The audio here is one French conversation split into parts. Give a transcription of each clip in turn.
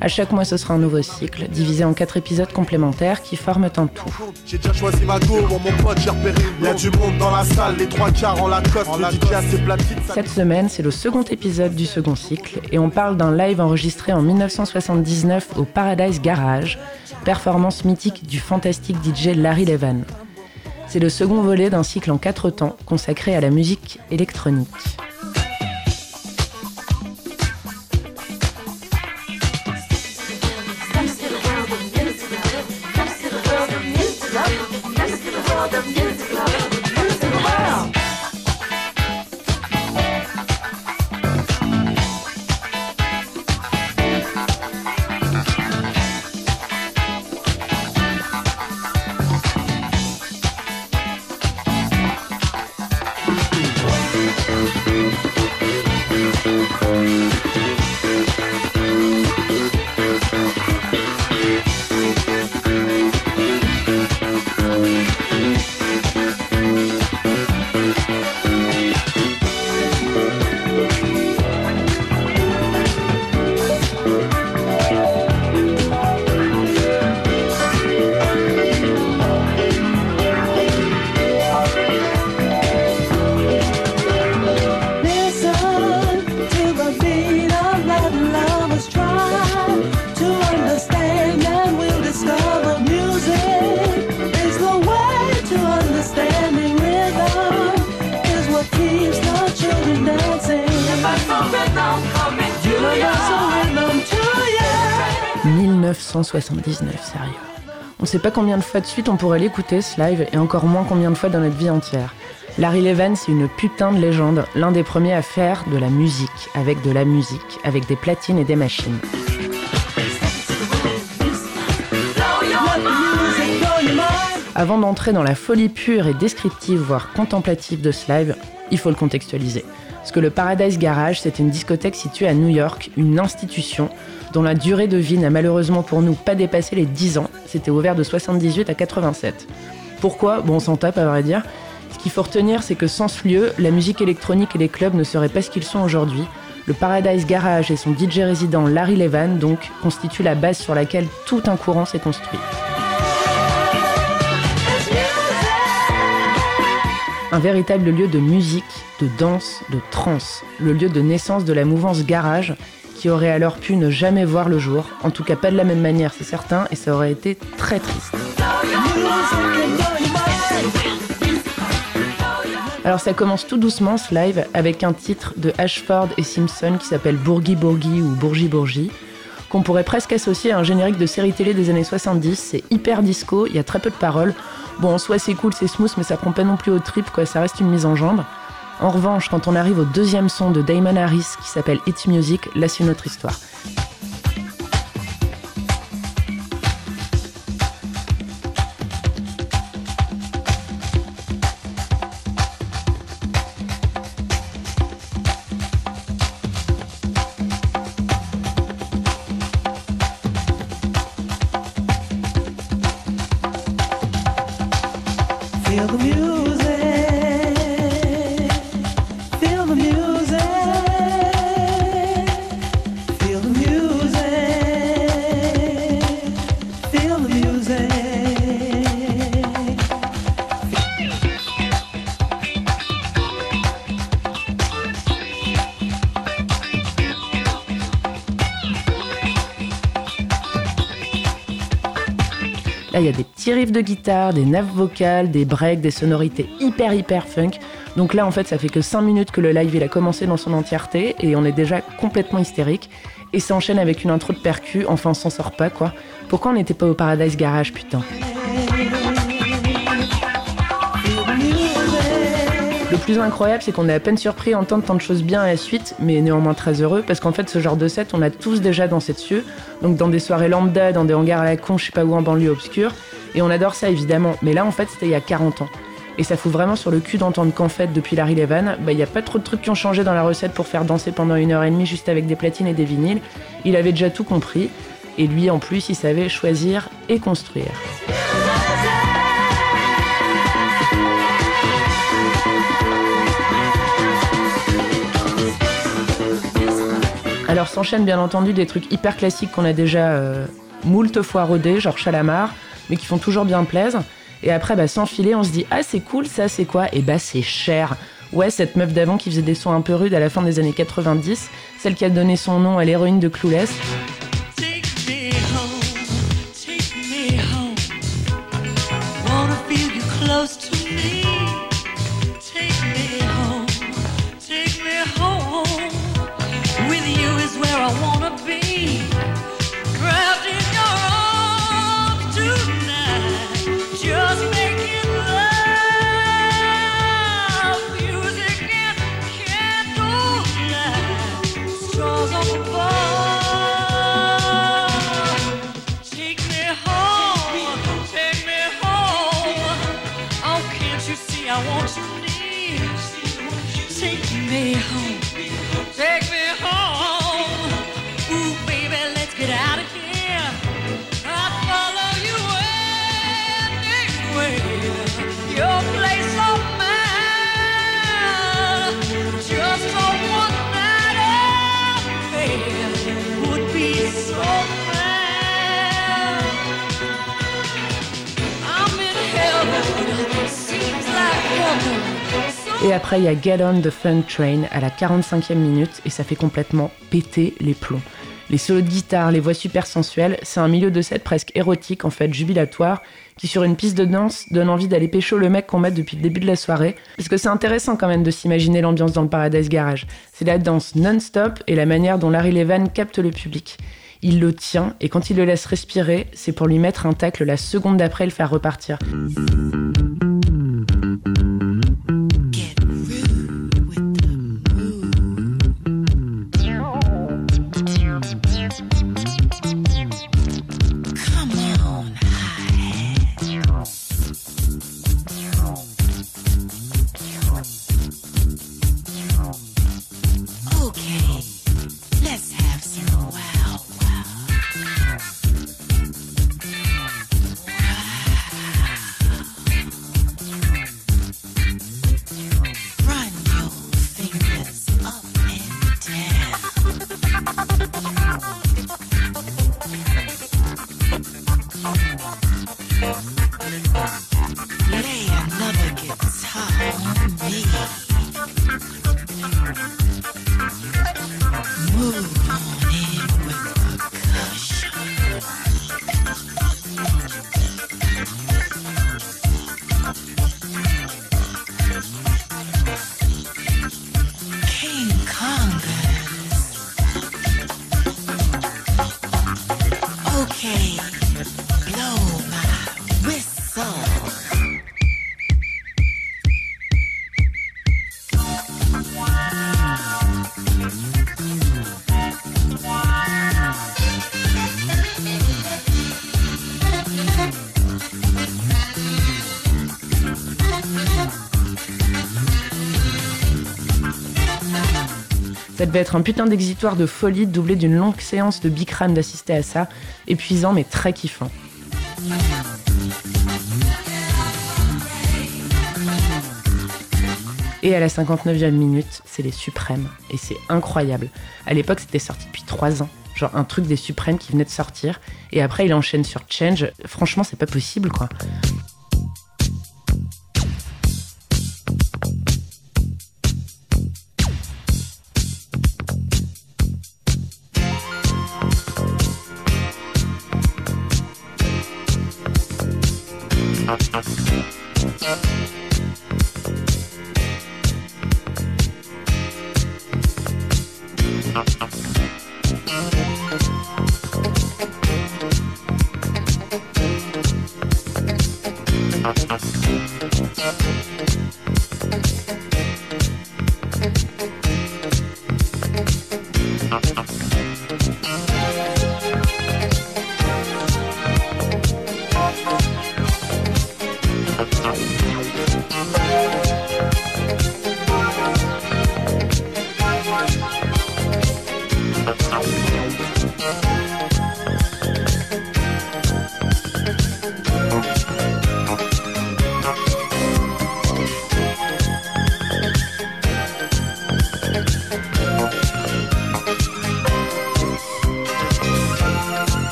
À chaque mois, ce sera un nouveau cycle, divisé en quatre épisodes complémentaires qui forment un tout. J'ai déjà choisi ma go, mon pote, j'ai repéré. Y a du monde dans la salle, les trois quarts en la cote, le DJ a ses platines. Cette semaine, c'est le second épisode du second cycle et on parle d'un live enregistré en 1979 au Paradise Garage, performance mythique du fantastique DJ Larry Levan. C'est le second volet d'un cycle en quatre temps consacré à la musique électronique. 1979, sérieux. On sait pas combien de fois de suite on pourrait l'écouter ce live et encore moins combien de fois dans notre vie entière. Larry Levan, c'est une putain de légende, l'un des premiers à faire de la musique, avec de la musique, avec des platines et des machines. Avant d'entrer dans la folie pure et descriptive, voire contemplative de ce live, il faut le contextualiser. Parce que le Paradise Garage, c'est une discothèque située à New York, une institution dont la durée de vie n'a malheureusement pour nous pas dépassé les 10 ans. C'était ouvert de 78 à 87. Pourquoi? Bon, on s'en tape à vrai dire. Ce qu'il faut retenir, c'est que sans ce lieu, la musique électronique et les clubs ne seraient pas ce qu'ils sont aujourd'hui. Le Paradise Garage et son DJ résident Larry Levan, donc, constituent la base sur laquelle tout un courant s'est construit. Un véritable lieu de musique, de danse, de trance, le lieu de naissance de la mouvance garage, qui aurait alors pu ne jamais voir le jour, en tout cas pas de la même manière, c'est certain, et ça aurait été très triste. Alors ça commence tout doucement ce live avec un titre de Ashford et Simpson qui s'appelle Bourgie Bourgie ou Bourgie Bourgie, qu'on pourrait presque associer à un générique de série télé des années 70. C'est hyper disco, il y a très peu de paroles. Bon, en soi c'est cool, c'est smooth, mais ça prend pas non plus au trip, quoi, ça reste une mise en jambe. En revanche, quand on arrive au deuxième son de Damon Harris qui s'appelle It's Music, là c'est une autre histoire. De guitare, des nappes vocales, des breaks, des sonorités hyper hyper funk. Donc là, en fait, ça fait que 5 minutes que le live il a commencé dans son entièreté et on est déjà complètement hystérique. Et ça enchaîne avec une intro de percu, enfin on s'en sort pas quoi. Pourquoi on n'était pas au Paradise Garage, putain Le plus incroyable, c'est qu'on est à peine surpris à entendre tant de choses bien à la suite, mais néanmoins très heureux, parce qu'en fait, ce genre de set, on a tous déjà dans cette cieux, donc dans des soirées lambda, dans des hangars à la con, je sais pas où en banlieue obscure, et on adore ça évidemment. Mais là, en fait, c'était il y a 40 ans. Et ça fout vraiment sur le cul d'entendre qu'en fait, depuis Larry Levan, bah, il n'y a pas trop de trucs qui ont changé dans la recette pour faire danser pendant une heure et demie juste avec des platines et des vinyles. Il avait déjà tout compris. Et lui, en plus, il savait choisir et construire. Alors s'enchaînent bien entendu des trucs hyper classiques qu'on a déjà euh, moult fois rodés, genre Chalamar, mais qui font toujours bien plaise. Et après, bah, sans filer, on se dit Ah, c'est cool, ça, c'est quoi? Et bah, c'est cher. Ouais, cette meuf d'avant qui faisait des sons un peu rudes à la fin des années 90, celle qui a donné son nom à l'héroïne de Clueless. Et après, il y a Get On the Fun Train à la 45e minute et ça fait complètement péter les plombs. Les solos de guitare, les voix super sensuelles, c'est un milieu de set presque érotique, en fait, jubilatoire, qui sur une piste de danse donne envie d'aller pécho le mec qu'on met depuis le début de la soirée. Parce que c'est intéressant quand même de s'imaginer l'ambiance dans le Paradise Garage. C'est la danse non-stop et la manière dont Larry Levan capte le public. Il le tient et quand il le laisse respirer, c'est pour lui mettre un tacle la seconde d'après et le faire repartir. Ça devait être un putain d'exitoire de folie doublé d'une longue séance de bicrane d'assister à ça, épuisant mais très kiffant. Et à la 59e minute, c'est les suprêmes. Et c'est incroyable. À l'époque, c'était sorti depuis 3 ans. Genre un truc des suprêmes qui venait de sortir. Et après, il enchaîne sur Change. Franchement, c'est pas possible, quoi.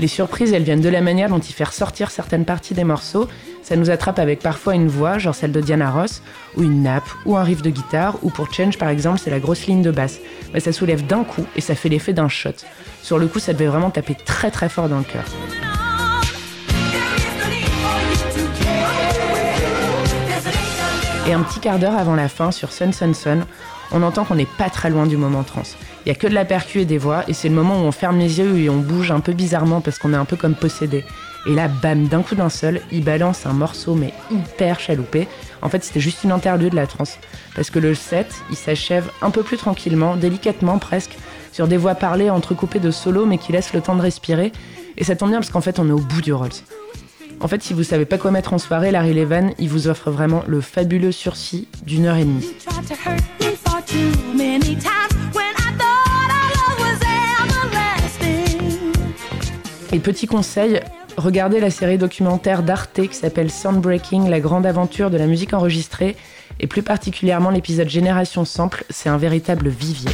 Les surprises, elles viennent de la manière dont il fait ressortir certaines parties des morceaux. Ça nous attrape avec parfois une voix, genre celle de Diana Ross, ou une nappe, ou un riff de guitare, ou pour Change par exemple, c'est la grosse ligne de basse. Mais ça soulève d'un coup et ça fait l'effet d'un shot. Sur le coup, ça devait vraiment taper très très fort dans le cœur. Et un petit quart d'heure avant la fin, sur Sun Sun Sun, on entend qu'on n'est pas très loin du moment trans. Il y a que de la percu et des voix, et c'est le moment où on ferme les yeux et on bouge un peu bizarrement parce qu'on est un peu comme possédé. Et là, bam, d'un coup d'un seul, il balance un morceau mais hyper chaloupé. En fait, c'était juste une interlude de la trans. Parce que le set, il s'achève un peu plus tranquillement, délicatement presque, sur des voix parlées entrecoupées de solos mais qui laissent le temps de respirer. Et ça tombe bien parce qu'en fait, on est au bout du Rolls. En fait, si vous savez pas quoi mettre en soirée, Larry Levan, il vous offre vraiment le fabuleux sursis d'une heure et demie. Et petit conseil, regardez la série documentaire d'Arte qui s'appelle Soundbreaking, la grande aventure de la musique enregistrée, et plus particulièrement l'épisode Génération Sample, c'est un véritable vivier.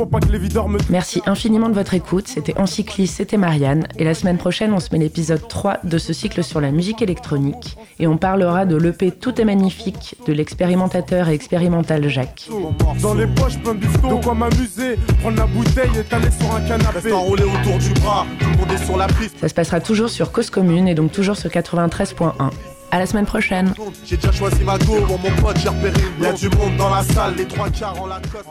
Pour pas que les videurs me Merci infiniment de votre écoute, c'était Encycliste, c'était Marianne, et la semaine prochaine on se met l'épisode 3 de ce cycle sur la musique électronique, et on parlera de l'EP Tout est magnifique de l'expérimentateur et expérimental Jacques. Dans les poches plein de bifton De quoi m'amuser? Prendre la bouteille et t'aller sur un canapé. Reste enroulé autour du bras Tout le monde est sur la piste. Ça se passera toujours sur Cause Commune et donc toujours sur 93.1. À la semaine prochaine. J'ai déjà choisi ma go. Mon pote j'ai repéré. Une blonde. Y'a du monde dans la salle. Les trois quarts en la cote